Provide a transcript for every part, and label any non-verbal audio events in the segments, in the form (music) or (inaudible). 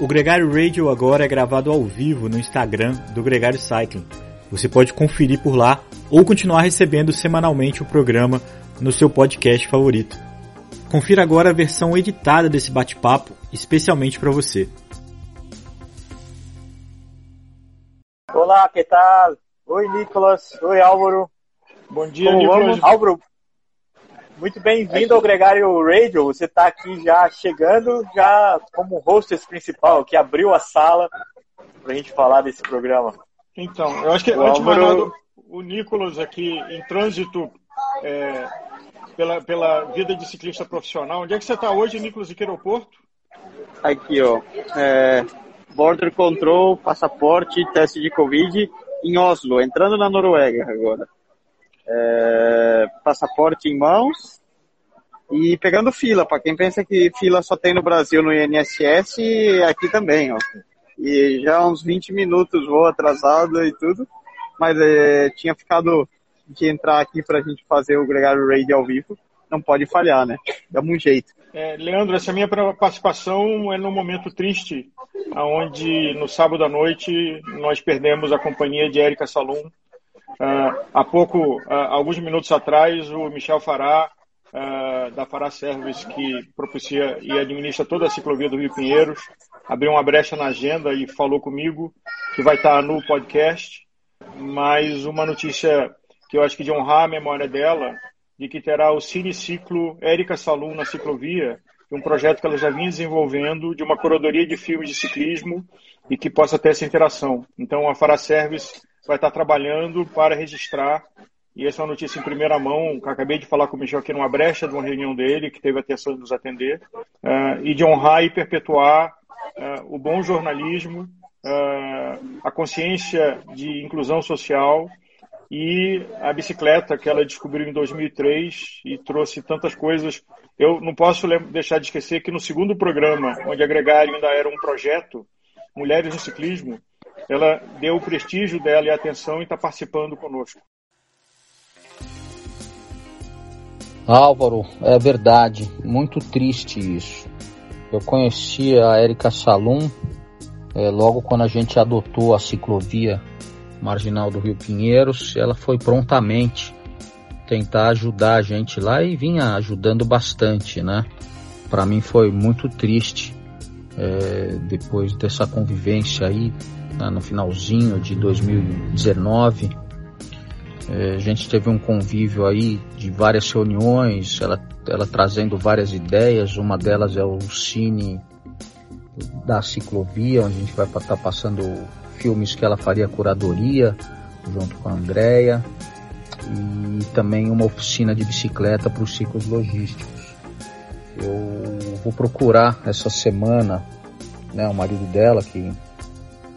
O Gregário Radio agora é gravado ao vivo no Instagram do Gregário Cycling. Você pode conferir por lá ou continuar recebendo semanalmente o programa no seu podcast favorito. Confira agora a versão editada desse bate-papo, especialmente para você. Olá, que tal? Oi, Nicolas. Oi, Álvaro. Bom dia, Nicolas. Álvaro, muito bem-vindo ao Gregário Radio. Você está aqui já chegando, já como hostess principal, que abriu a sala para a gente falar desse programa. Então, eu acho que o antes Álvaro... nada, o Nicolas aqui em trânsito é, pela, pela vida de ciclista profissional. Onde é que você está hoje, Nicolas, aqui no aeroporto? Aqui, ó. É, border Control, passaporte, teste de Covid em Oslo, entrando na Noruega agora é, passaporte em mãos e pegando fila. Para quem pensa que fila só tem no Brasil no INSS, aqui também, ó. E já uns 20 minutos voo atrasado e tudo, mas é, tinha ficado de entrar aqui para a gente fazer o Gregário Raid ao vivo. Não pode falhar, né? Dá um jeito. É, Leandro, essa minha participação é num momento triste, onde no sábado à noite nós perdemos a companhia de Érica Salum, Uh, há pouco, uh, alguns minutos atrás, o Michel Fará, uh, da Fará Service, que propicia e administra toda a ciclovia do Rio Pinheiros, abriu uma brecha na agenda e falou comigo que vai estar no podcast. Mas uma notícia que eu acho que de honrar a memória dela, de que terá o Cineciclo Érica Salum na ciclovia, um projeto que ela já vinha desenvolvendo de uma curadoria de filmes de ciclismo e que possa ter essa interação. Então, a Fará Service vai estar trabalhando para registrar. E essa é uma notícia em primeira mão, acabei de falar com o Michel aqui numa brecha de uma reunião dele, que teve a atenção de nos atender, uh, e de honrar e perpetuar uh, o bom jornalismo, uh, a consciência de inclusão social e a bicicleta que ela descobriu em 2003 e trouxe tantas coisas. Eu não posso deixar de esquecer que no segundo programa, onde a Gregário ainda era um projeto, Mulheres no Ciclismo, ela deu o prestígio dela e a atenção e está participando conosco. Álvaro, é verdade, muito triste isso. Eu conheci a Érica Salum é, logo quando a gente adotou a ciclovia marginal do Rio Pinheiros. Ela foi prontamente tentar ajudar a gente lá e vinha ajudando bastante, né? Para mim foi muito triste é, depois dessa convivência aí né, no finalzinho de 2019. É, a gente teve um convívio aí de várias reuniões, ela, ela trazendo várias ideias. Uma delas é o Cine da Ciclovia, onde a gente vai estar tá passando filmes que ela faria curadoria junto com a Andrea e também uma oficina de bicicleta para os ciclos logísticos. Eu vou procurar essa semana né, o marido dela que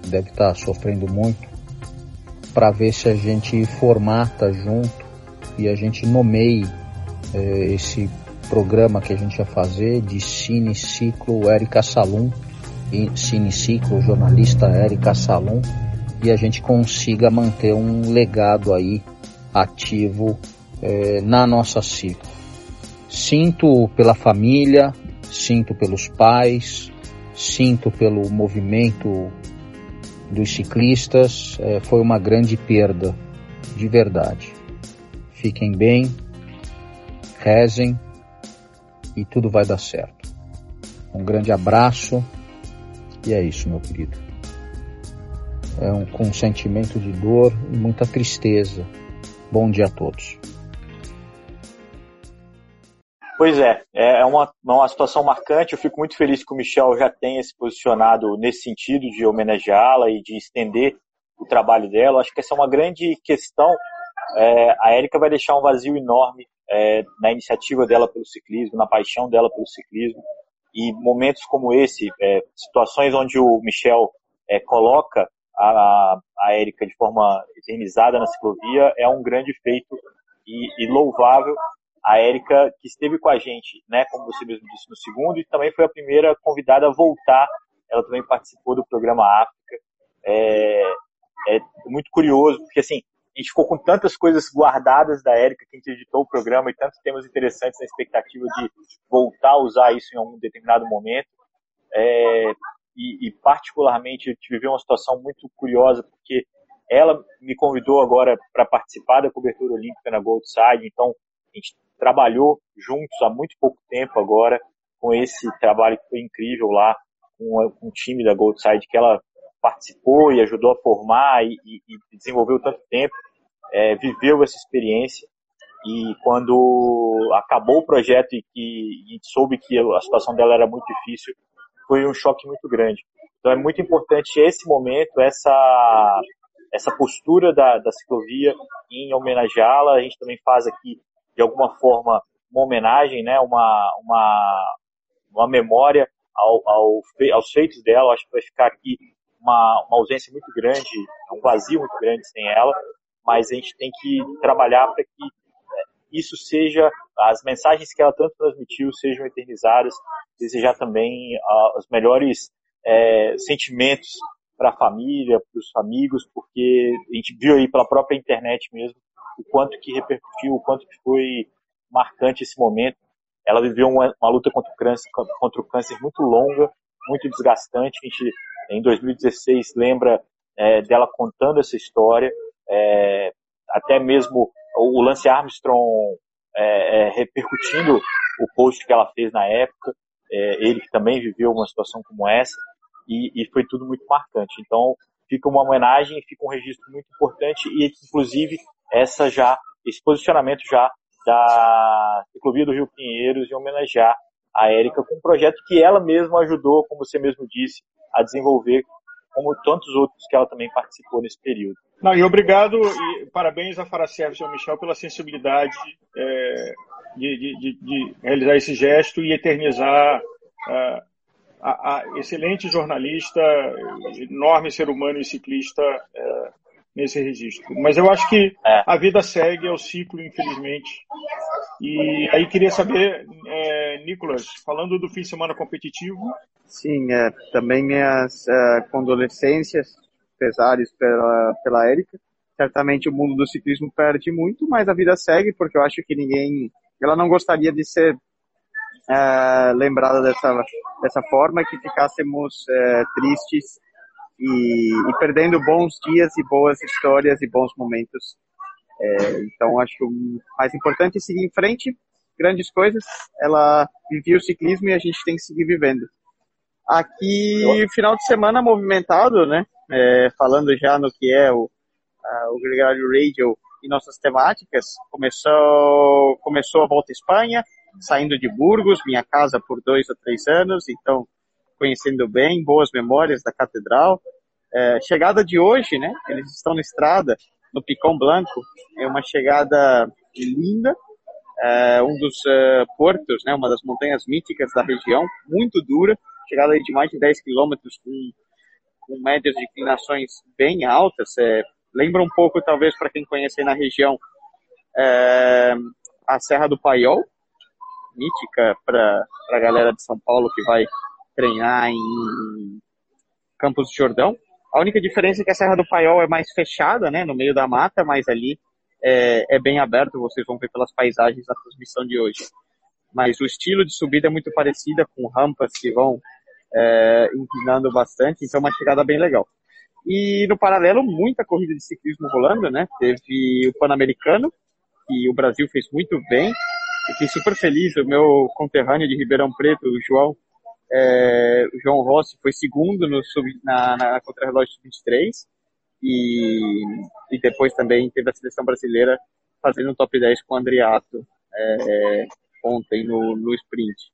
deve estar tá sofrendo muito, para ver se a gente formata junto e a gente nomeie eh, esse programa que a gente vai fazer de Cine Ciclo Érica Salum, Cine Ciclo jornalista Érica Salum, e a gente consiga manter um legado aí ativo eh, na nossa ciclo. Sinto pela família, sinto pelos pais, sinto pelo movimento dos ciclistas é, foi uma grande perda, de verdade. Fiquem bem, rezem e tudo vai dar certo. Um grande abraço e é isso, meu querido. É um, com um sentimento de dor e muita tristeza. Bom dia a todos. Pois é, é uma, uma situação marcante. Eu fico muito feliz que o Michel já tenha se posicionado nesse sentido de homenageá-la e de estender o trabalho dela. Acho que essa é uma grande questão. É, a Érica vai deixar um vazio enorme é, na iniciativa dela pelo ciclismo, na paixão dela pelo ciclismo. E momentos como esse, é, situações onde o Michel é, coloca a, a Érica de forma eternizada na ciclovia, é um grande feito e, e louvável a Érica, que esteve com a gente, né, como você mesmo disse, no segundo, e também foi a primeira convidada a voltar. Ela também participou do programa África. É, é muito curioso, porque assim, a gente ficou com tantas coisas guardadas da Érica que a gente editou o programa e tantos temas interessantes na expectativa de voltar a usar isso em algum determinado momento. É, e, e particularmente eu tive uma situação muito curiosa, porque ela me convidou agora para participar da cobertura olímpica na Gold Side, então a gente trabalhou juntos há muito pouco tempo agora com esse trabalho que foi incrível lá com, o time da Gold Side que ela participou e ajudou a formar e, e, e desenvolveu tanto tempo, é, viveu essa experiência e quando acabou o projeto e que soube que a situação dela era muito difícil, foi um choque muito grande. Então é muito importante esse momento, essa essa postura da, da ciclovia em homenageá-la. A gente também faz aqui de alguma forma uma homenagem, né, uma uma uma memória ao, ao, aos feitos dela. Acho que vai ficar aqui uma, uma ausência muito grande, um vazio muito grande sem ela, mas a gente tem que trabalhar para que é, isso seja, as mensagens que ela tanto transmitiu sejam eternizadas, desejar também uh, os melhores é, sentimentos para a família, para os amigos, porque a gente viu aí pela própria internet mesmo o quanto que repercutiu, o quanto que foi marcante esse momento. Ela viveu uma, uma luta contra o, câncer, contra o câncer muito longa, muito desgastante. A gente, em 2016, lembra é, dela contando essa história. É, até mesmo o Lance Armstrong é, é repercutindo o post que ela fez na época. É, ele que também viveu uma situação como essa. E, e, foi tudo muito marcante. Então, fica uma homenagem, fica um registro muito importante e, inclusive, essa já, esse posicionamento já da Ciclovia do Rio Pinheiros e homenagear a Érica com um projeto que ela mesma ajudou, como você mesmo disse, a desenvolver, como tantos outros que ela também participou nesse período. Não, e obrigado e parabéns a Faracef e ao Michel pela sensibilidade é, de, de, de, realizar esse gesto e eternizar uh, a, a, excelente jornalista, enorme ser humano e ciclista uh, nesse registro. Mas eu acho que é. a vida segue, é o ciclo, infelizmente. E aí queria saber, é, Nicolas, falando do fim de semana competitivo. Sim, é, também minhas é, condolências, pesares pela, pela Érica. Certamente o mundo do ciclismo perde muito, mas a vida segue, porque eu acho que ninguém. Ela não gostaria de ser é, lembrada dessa, dessa forma, que ficássemos é, tristes e, e, perdendo bons dias e boas histórias e bons momentos. É, então acho mais importante é seguir em frente, grandes coisas. Ela vivia o ciclismo e a gente tem que seguir vivendo. Aqui, final de semana movimentado, né? É, falando já no que é o, o Gregário Radio e nossas temáticas. Começou, começou a volta à Espanha, saindo de Burgos, minha casa por dois ou três anos, então conhecendo bem, boas memórias da catedral. É, chegada de hoje, né? Eles estão na estrada, no Picão Blanco. É uma chegada linda, é, um dos uh, portos, né? Uma das montanhas míticas da região, muito dura, chegada de mais de 10 quilômetros com, com médias de inclinações bem altas. É, lembra um pouco, talvez, para quem conhece na região, é, a Serra do Paiol, mítica para a galera de São Paulo que vai treinar em Campos de Jordão. A única diferença é que a Serra do Paiol é mais fechada, né, no meio da mata, mas ali é, é bem aberto, vocês vão ver pelas paisagens da transmissão de hoje. Mas o estilo de subida é muito parecida, com rampas que vão é, inclinando bastante, então é uma chegada bem legal. E no paralelo, muita corrida de ciclismo rolando, né? Teve o Pan-Americano, que o Brasil fez muito bem. Fiquei super feliz, o meu conterrâneo de Ribeirão Preto, o João, é, o João Rossi foi segundo no sub, na, na contra-relógio 23 e, e depois também teve a seleção brasileira fazendo um top 10 com o Andriato é, ontem no, no sprint.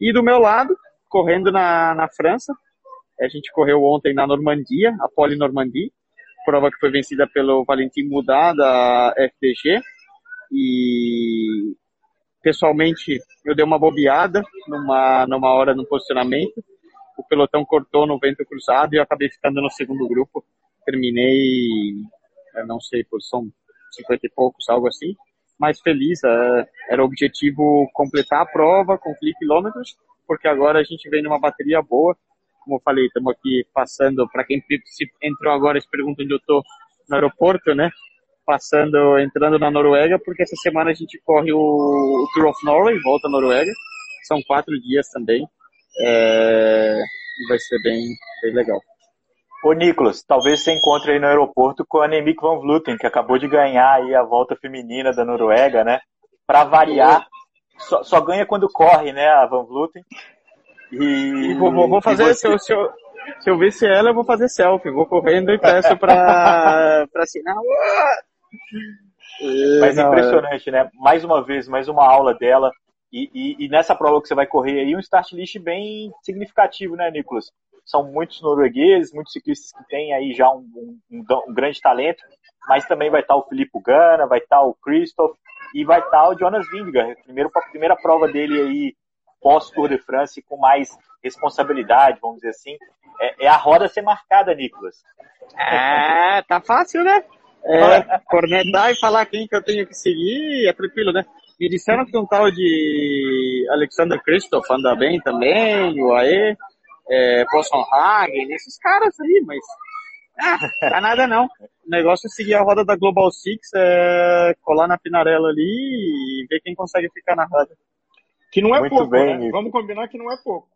E do meu lado, correndo na, na França, a gente correu ontem na Normandia, a Poli Normandie, prova que foi vencida pelo Valentim Mudar da FDG e Pessoalmente, eu dei uma bobeada numa, numa hora no posicionamento. O pelotão cortou no vento cruzado e eu acabei ficando no segundo grupo. Terminei, não sei, posição 50 e poucos, algo assim. Mas feliz, é, era o objetivo completar a prova, concluir quilômetros, porque agora a gente vem numa bateria boa. Como eu falei, estamos aqui passando, para quem entrou agora e se pergunta onde eu estou, no aeroporto, né? Passando, entrando na Noruega, porque essa semana a gente corre o, o Tour of Norway, volta à Noruega. São quatro dias também. É, vai ser bem, bem legal. Ô, Nicolas, talvez você encontre aí no aeroporto com a Annemiek van Vleuten, que acabou de ganhar aí a volta feminina da Noruega, né? Para variar, só, só, ganha quando corre, né, a Van Vleuten. E, vou, vou, fazer, você... se, eu, se, eu, se eu ver ela, eu vou fazer selfie, vou correndo e peço pra, (laughs) pra assinar. Mas é impressionante, né? Mais uma vez, mais uma aula dela. E, e, e, nessa prova que você vai correr aí, um start list bem significativo, né, Nicolas? são muitos noruegueses, muitos ciclistas que têm aí já um, um, um grande talento, mas também vai estar o Filipe Gana, vai estar o Christoph e vai estar o Jonas Vingegaard, primeiro, a primeira prova dele aí pós Tour de France com mais responsabilidade, vamos dizer assim. É, é a roda ser marcada, Nicolas. É, tá fácil, né? É, cornetar e falar quem que eu tenho que seguir é tranquilo, né? Me disseram que um tal de Alexander Christoph anda bem também, o AE é, Boston Hagen, esses caras aí, mas ah, tá nada não. O negócio é seguir a roda da Global Six, é, colar na pinarela ali e ver quem consegue ficar na roda. Que não é Muito pouco, bem, né? Vamos combinar que não é pouco.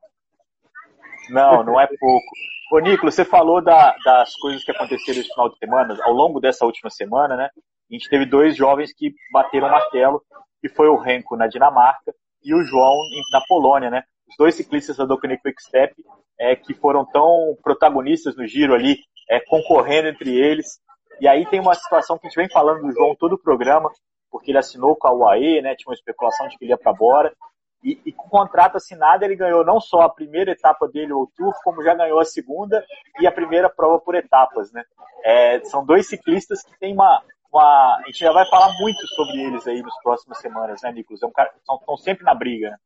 Não, não é pouco. Ô, Nicolas, você falou da, das coisas que aconteceram esse final de semana, ao longo dessa última semana, né? A gente teve dois jovens que bateram o martelo, que foi o Renko na Dinamarca e o João na Polônia, né? Os dois ciclistas da Doconic Quick Step é, que foram tão protagonistas no giro ali, é, concorrendo entre eles. E aí tem uma situação que a gente vem falando do João todo o programa, porque ele assinou com a UAE, né, tinha uma especulação de que ele ia para Bora. E, e, com o contrato assinado, ele ganhou não só a primeira etapa dele, o Tour, como já ganhou a segunda e a primeira prova por etapas. Né? É, são dois ciclistas que têm uma, uma. A gente já vai falar muito sobre eles aí nas próximas semanas, né, Nicolas? É um cara, estão sempre na briga. Né?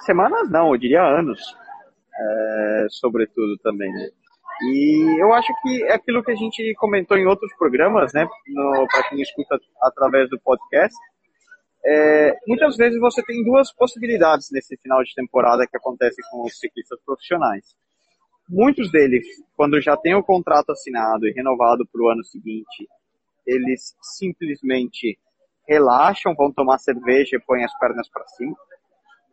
Semanas não, eu diria anos é, sobretudo também. Né? E eu acho que é aquilo que a gente comentou em outros programas, né, para quem escuta através do podcast, é, muitas vezes você tem duas possibilidades nesse final de temporada que acontece com os ciclistas profissionais. Muitos deles, quando já tem o contrato assinado e renovado para o ano seguinte, eles simplesmente relaxam, vão tomar cerveja e põem as pernas para cima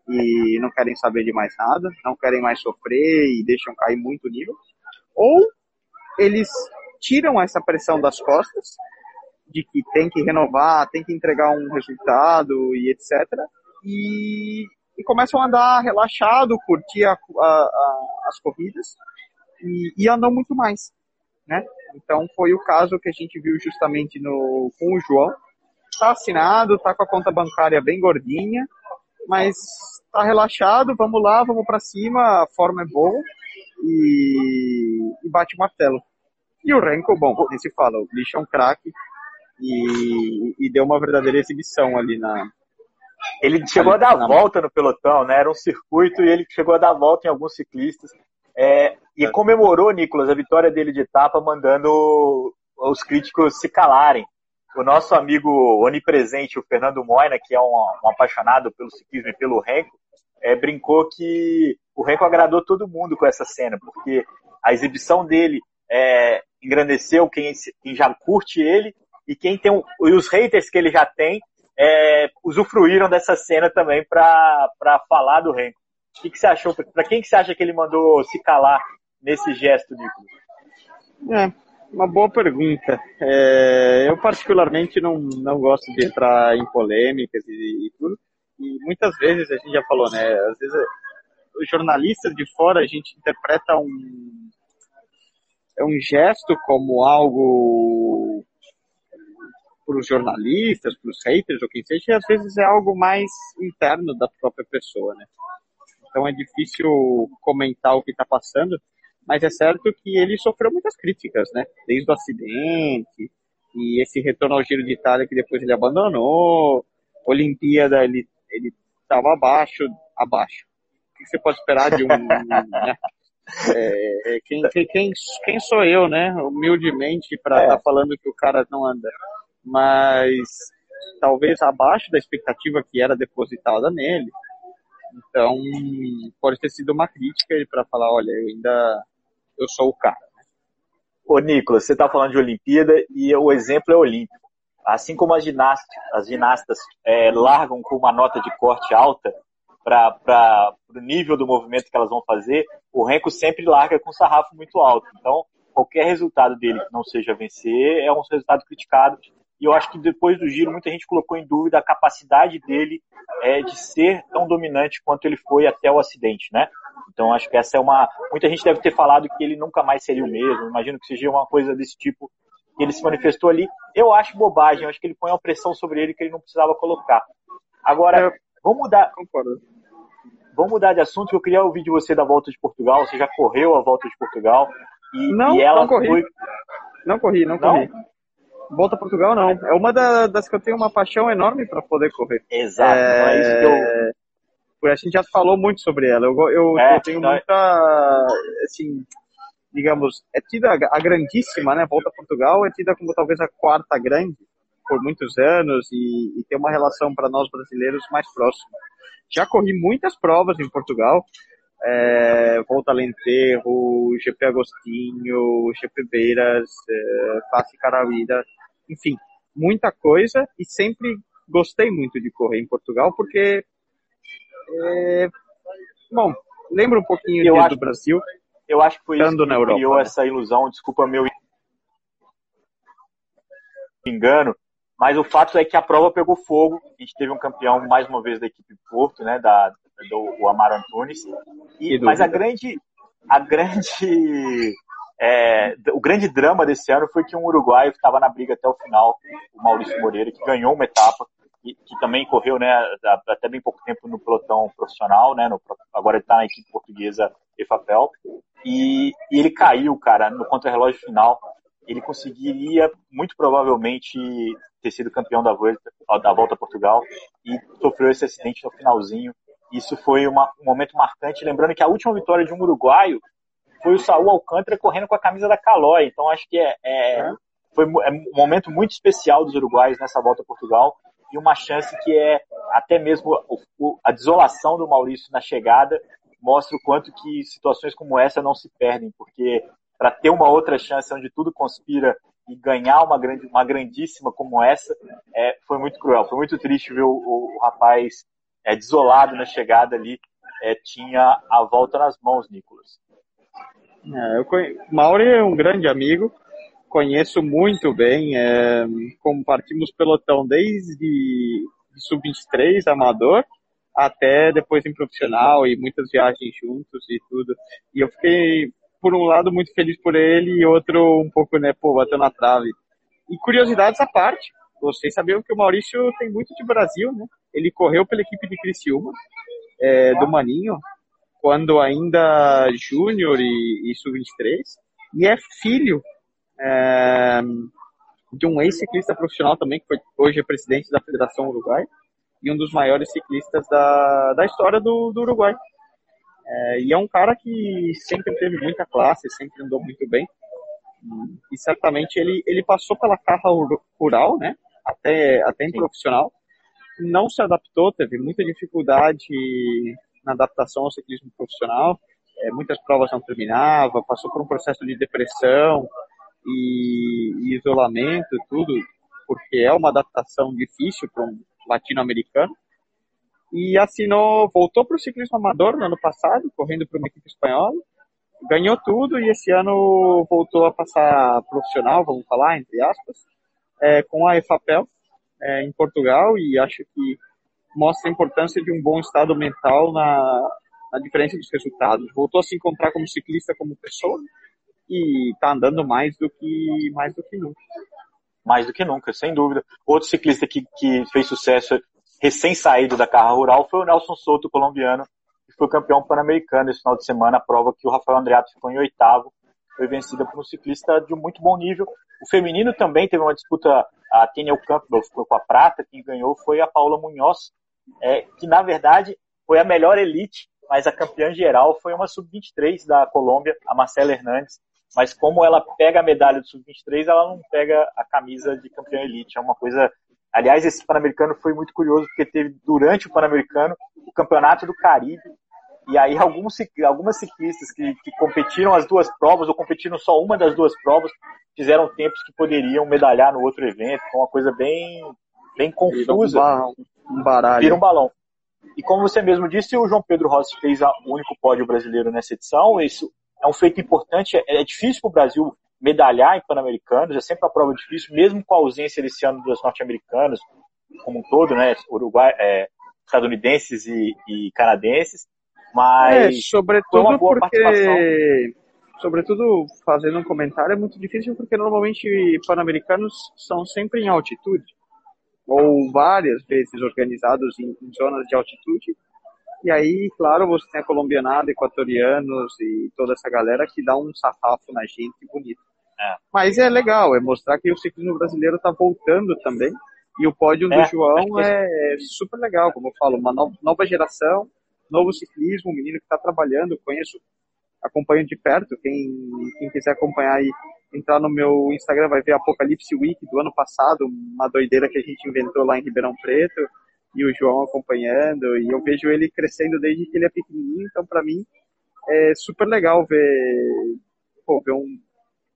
e não querem saber de mais nada, não querem mais sofrer e deixam cair muito nível, ou eles tiram essa pressão das costas de que tem que renovar, tem que entregar um resultado e etc. E, e começam a andar relaxado, curtir a, a, a, as corridas e, e andam muito mais, né? Então foi o caso que a gente viu justamente no, com o João. Tá assinado, tá com a conta bancária bem gordinha, mas tá relaxado, vamos lá, vamos para cima, a forma é boa e, e, bate o martelo. E o Renko, bom, nem se fala, o bicho é um craque e, e, deu uma verdadeira exibição ali na. Ele chegou ali, a dar na... volta no pelotão, né? Era um circuito e ele chegou a dar volta em alguns ciclistas. É, e é. comemorou, Nicolas, a vitória dele de etapa, mandando os críticos se calarem o nosso amigo onipresente, o Fernando Moina, que é um, um apaixonado pelo ciclismo e pelo Renko, é, brincou que o Renko agradou todo mundo com essa cena, porque a exibição dele é, engrandeceu quem, quem, já curte ele e quem tem e os haters que ele já tem é, usufruíram dessa cena também para falar do Renko. O que, que você achou? Para quem que você acha que ele mandou se calar nesse gesto, Nicolas? É, uma boa pergunta. É, eu particularmente não, não gosto de entrar em polêmicas e, e, tudo. E muitas vezes a gente já falou, né? Às vezes os jornalistas de fora a gente interpreta um é um gesto como algo para os jornalistas, para os haters ou quem seja, e às vezes é algo mais interno da própria pessoa, né? Então é difícil comentar o que está passando mas é certo que ele sofreu muitas críticas, né? Desde o acidente, e esse retorno ao Giro de Itália que depois ele abandonou, Olimpíada ele ele estava abaixo, abaixo. O que você pode esperar de um, (laughs) né? É, é, quem, quem, quem, sou eu, né? Humildemente para estar é. tá falando que o cara não anda, mas talvez abaixo da expectativa que era depositada nele. Então, pode ter sido uma crítica para falar, olha, eu ainda eu sou o cara. Ô, Nicolas, você está falando de Olimpíada e o exemplo é olímpico. Assim como as ginastas, as ginastas é, largam com uma nota de corte alta para o nível do movimento que elas vão fazer, o Renko sempre larga com sarrafo muito alto. Então, qualquer resultado dele que não seja vencer é um resultado criticado. E eu acho que depois do giro, muita gente colocou em dúvida a capacidade dele é, de ser tão dominante quanto ele foi até o acidente, né? Então acho que essa é uma. Muita gente deve ter falado que ele nunca mais seria o mesmo. Imagino que seja uma coisa desse tipo que ele se manifestou ali. Eu acho bobagem, eu acho que ele põe uma pressão sobre ele que ele não precisava colocar. Agora, vamos mudar. Concordo. Vamos mudar de assunto, que eu queria ouvir de você da volta de Portugal. Você já correu a volta de Portugal. E, não, e ela não corri. Foi... Não corri, não, não corri. Volta a Portugal não. É uma das que eu tenho uma paixão enorme para poder correr. Exato. É... é isso que eu... A gente já falou muito sobre ela. Eu, eu, é, eu tenho não... muita, assim, digamos, é tida a grandíssima, né? Volta a Portugal é tida como talvez a quarta grande por muitos anos e, e tem uma relação para nós brasileiros mais próxima. Já corri muitas provas em Portugal, é, Volta Alentejo, GP Agostinho, GP Beiras, é, Face Caravida, enfim, muita coisa e sempre gostei muito de correr em Portugal porque, é, bom, lembra um pouquinho eu acho, do Brasil. Eu acho que foi isso que na Europa, criou né? essa ilusão, desculpa meu engano, mas o fato é que a prova pegou fogo. A gente teve um campeão mais uma vez da equipe Porto, né, da do Amaro Antunes. E, mas a grande, a grande, (laughs) é, o grande drama desse ano foi que um uruguaio que estava na briga até o final, o Maurício Moreira, que ganhou uma etapa e que também correu, né, até bem pouco tempo no pelotão profissional, né, no, agora ele está na equipe portuguesa EFAPEL, e, e ele caiu, cara, no contra-relógio final ele conseguiria muito provavelmente ter sido campeão da volta, da volta a Portugal e sofreu esse acidente no finalzinho. Isso foi uma, um momento marcante, lembrando que a última vitória de um uruguaio foi o Saul Alcântara correndo com a camisa da Calói. Então acho que é, é, foi é um momento muito especial dos uruguaios nessa volta a Portugal e uma chance que é até mesmo a desolação do Maurício na chegada mostra o quanto que situações como essa não se perdem, porque para ter uma outra chance onde tudo conspira e ganhar uma grande, uma grandíssima como essa, é, foi muito cruel. Foi muito triste ver o, o, o rapaz é, desolado na chegada ali. É, tinha a volta nas mãos, Nicolas. É, conhe... Mauri é um grande amigo, conheço muito bem, é, compartimos pelotão desde sub-23, amador, até depois em profissional e muitas viagens juntos e tudo. E eu fiquei por um lado, muito feliz por ele e outro um pouco, né, pô, bateu na trave. E curiosidades à parte, vocês sabiam que o Maurício tem muito de Brasil, né? Ele correu pela equipe de Criciúma, é, do Maninho, quando ainda júnior e, e sub-23, e é filho é, de um ex-ciclista profissional também, que foi, hoje é presidente da Federação Uruguai, e um dos maiores ciclistas da, da história do, do Uruguai. É, e é um cara que sempre teve muita classe, sempre andou muito bem. E certamente ele, ele passou pela carra rural, né? Até, até em Sim. profissional. Não se adaptou, teve muita dificuldade na adaptação ao ciclismo profissional. É, muitas provas não terminava, passou por um processo de depressão e, e isolamento, tudo, porque é uma adaptação difícil para um latino-americano e assinou, voltou para o ciclismo amador no ano passado, correndo para uma equipe espanhola, ganhou tudo e esse ano voltou a passar profissional, vamos falar, entre aspas, é, com a EFAPEL é, em Portugal e acho que mostra a importância de um bom estado mental na, na diferença dos resultados. Voltou a se encontrar como ciclista, como pessoa e está andando mais do que mais do que nunca. Mais do que nunca, sem dúvida. Outro ciclista que, que fez sucesso recém-saído da carra rural foi o Nelson Souto, colombiano, que foi campeão pan-americano esse final de semana, a prova que o Rafael Andreato ficou em oitavo, foi vencida por um ciclista de um muito bom nível. O feminino também teve uma disputa, a Teniel Campbell ficou com a prata, quem ganhou foi a Paula Munhoz, é, que na verdade foi a melhor elite, mas a campeã geral foi uma sub-23 da Colômbia, a Marcela Hernandes, mas como ela pega a medalha do sub-23, ela não pega a camisa de campeã elite, é uma coisa Aliás, esse Pan-Americano foi muito curioso, porque teve, durante o Pan-Americano, o Campeonato do Caribe, e aí alguns, algumas ciclistas que, que, competiram as duas provas, ou competiram só uma das duas provas, fizeram tempos que poderiam medalhar no outro evento, foi uma coisa bem, bem confusa. Um, um baralho. Vira um balão. E como você mesmo disse, o João Pedro Rossi fez o único pódio brasileiro nessa edição. Isso é um feito importante. É, é difícil para o Brasil medalhar em Pan-Americanos, é sempre uma prova difícil, mesmo com a ausência desse ano dos norte-americanos, como um todo, né? Uruguai, é, estadunidenses e, e, canadenses. Mas é, sobretudo porque, sobretudo fazendo um comentário, é muito difícil porque normalmente pan-americanos são sempre em altitude ou várias vezes organizados em, em, zonas de altitude. E aí, claro, você tem a colombianada, equatorianos e toda essa galera que dá um sarrafo na gente bonito. É. Mas é legal, é mostrar que o ciclismo brasileiro está voltando também. E o pódio é, do João é, é super legal, como eu falo, uma nova geração, novo ciclismo, um menino que está trabalhando, conheço, acompanho de perto, quem, quem quiser acompanhar aí entrar no meu Instagram, vai ver Apocalipse Week do ano passado, uma doideira que a gente inventou lá em Ribeirão Preto, e o João acompanhando, e eu vejo ele crescendo desde que ele é pequenininho, então para mim é super legal ver, pô, ver um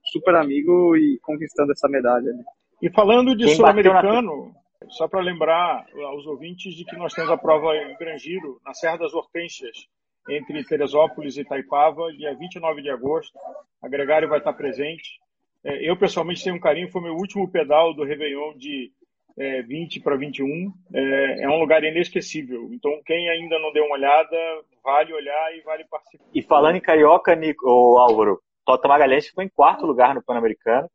super amigo e conquistando essa medalha. Né? E falando de sul-americano, na... só para lembrar aos ouvintes de que nós temos a prova em Grangeiro, na Serra das Hortênsias, entre Teresópolis e Itaipava, dia 29 de agosto. A Gregário vai estar presente. É, eu, pessoalmente, tenho um carinho, foi meu último pedal do Réveillon de é, 20 para 21. É, é um lugar inesquecível. Então, quem ainda não deu uma olhada, vale olhar e vale participar. E falando em carioca, Nico, Álvaro, Tota Magalhães ficou em quarto lugar no Pan-Americano.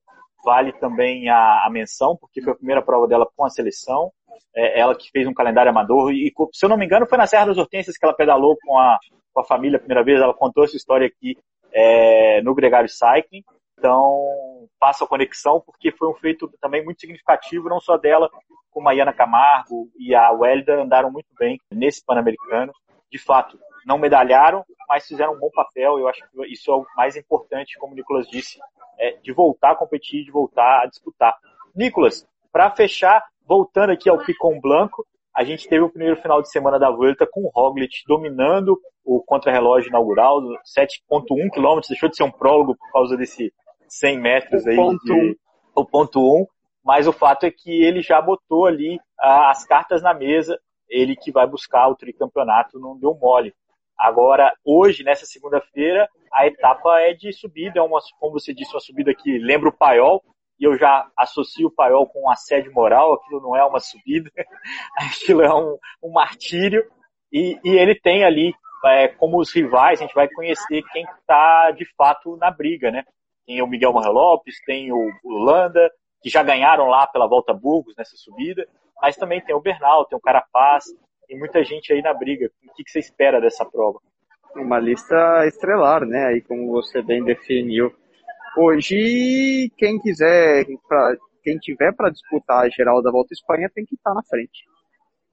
Vale também a, a, menção, porque foi a primeira prova dela com a seleção. É, ela que fez um calendário amador. E, se eu não me engano, foi na Serra das Hortênsias que ela pedalou com a, com a família a primeira vez. Ela contou essa história aqui é, no Gregário Cycling. Então, faça a conexão, porque foi um feito também muito significativo, não só dela, como a Iana Camargo e a Welda andaram muito bem nesse Pan-Americano. De fato, não medalharam, mas fizeram um bom papel. Eu acho que isso é o mais importante, como o Nicolas disse, é de voltar a competir, de voltar a disputar. Nicolas, para fechar, voltando aqui ao Picon Blanco, a gente teve o primeiro final de semana da Vuelta com o Roglic dominando o contrarrelógio inaugural, 7.1 km, deixou de ser um prólogo por causa desse 100 metros o aí, ponto de, o ponto 1, mas o fato é que ele já botou ali ah, as cartas na mesa, ele que vai buscar o tricampeonato não deu mole. Agora, hoje, nessa segunda-feira, a etapa é de subida, é uma, como você disse, uma subida que lembra o Paiol, e eu já associo o paiol com um assédio moral, aquilo não é uma subida, (laughs) aquilo é um, um martírio, e, e, ele tem ali, é, como os rivais, a gente vai conhecer quem está de fato na briga, né? Tem o Miguel Morre Lopes, tem o, Landa, que já ganharam lá pela Volta Burgos nessa subida, mas também tem o Bernal, tem o Carapaz, tem muita gente aí na briga. O que, que você espera dessa prova? Uma lista estrelar, né? Aí como você bem definiu. Hoje, quem quiser, pra, quem tiver para disputar a geral da Volta à Espanha tem que estar na frente.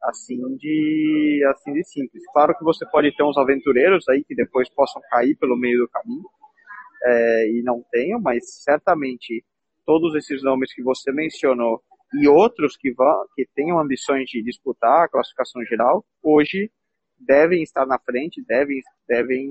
Assim de, assim de simples. Claro que você pode ter uns aventureiros aí que depois possam cair pelo meio do caminho é, e não tenham, mas certamente todos esses nomes que você mencionou e outros que, vão, que tenham ambições de disputar a classificação geral, hoje devem estar na frente, devem, devem.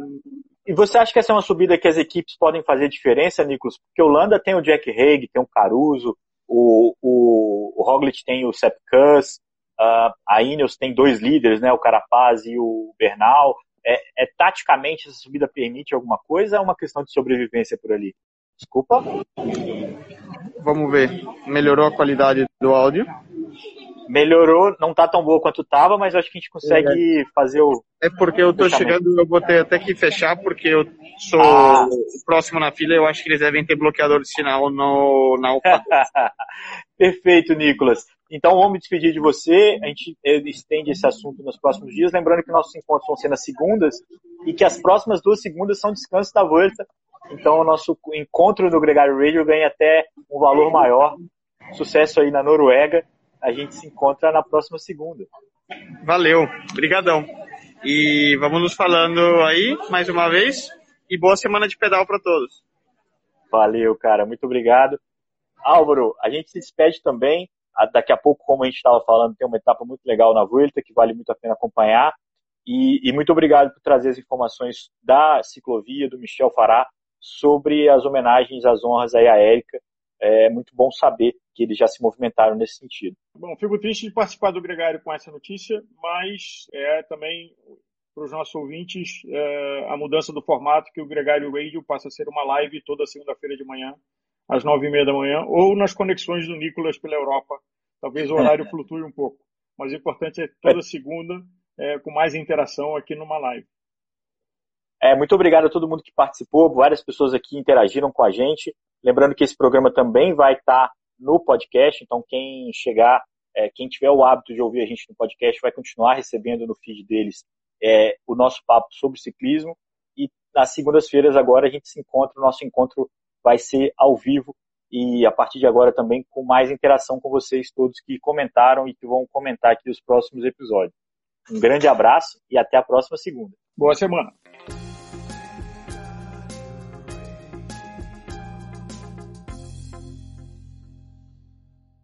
E você acha que essa é uma subida que as equipes podem fazer diferença, Nicolas? Porque o Landa tem o Jack Haig, tem o Caruso, o, o, o Roglic tem o Sepp Kuss, uh, a Ineos tem dois líderes, né, o Carapaz e o Bernal. É, é, taticamente essa subida permite alguma coisa ou é uma questão de sobrevivência por ali? Desculpa. Vamos ver. Melhorou a qualidade do áudio? melhorou, não tá tão boa quanto tava, mas acho que a gente consegue é. fazer o. É porque eu tô chegando, eu vou ter até que fechar, porque eu sou ah. próximo na fila, eu acho que eles devem ter bloqueador de sinal no, na UPA. (laughs) Perfeito, Nicolas. Então vamos me despedir de você, a gente estende esse assunto nos próximos dias, lembrando que nossos encontros vão ser nas segundas e que as próximas duas segundas são descanso da volta. Então o nosso encontro no Gregário Radio ganha até um valor maior. Sucesso aí na Noruega a gente se encontra na próxima segunda. Valeu, brigadão. E vamos nos falando aí mais uma vez e boa semana de pedal para todos. Valeu, cara, muito obrigado. Álvaro, a gente se despede também. Daqui a pouco, como a gente estava falando, tem uma etapa muito legal na Vuelta que vale muito a pena acompanhar. E, e, muito obrigado por trazer as informações da ciclovia, do Michel Fará, sobre as homenagens, as honras aí à Érica é muito bom saber que eles já se movimentaram nesse sentido. Bom, fico triste de participar do Gregário com essa notícia, mas é também para os nossos ouvintes é, a mudança do formato que o Gregário Radio passa a ser uma live toda segunda-feira de manhã, às nove e meia da manhã, ou nas conexões do Nicolas pela Europa. Talvez o horário flutue um pouco, mas o importante é toda segunda é, com mais interação aqui numa live. É, muito obrigado a todo mundo que participou, várias pessoas aqui interagiram com a gente. Lembrando que esse programa também vai estar no podcast, então quem chegar, é, quem tiver o hábito de ouvir a gente no podcast, vai continuar recebendo no feed deles é, o nosso papo sobre ciclismo. E nas segundas-feiras agora a gente se encontra, o nosso encontro vai ser ao vivo e a partir de agora também com mais interação com vocês todos que comentaram e que vão comentar aqui os próximos episódios. Um grande abraço e até a próxima segunda. Boa semana.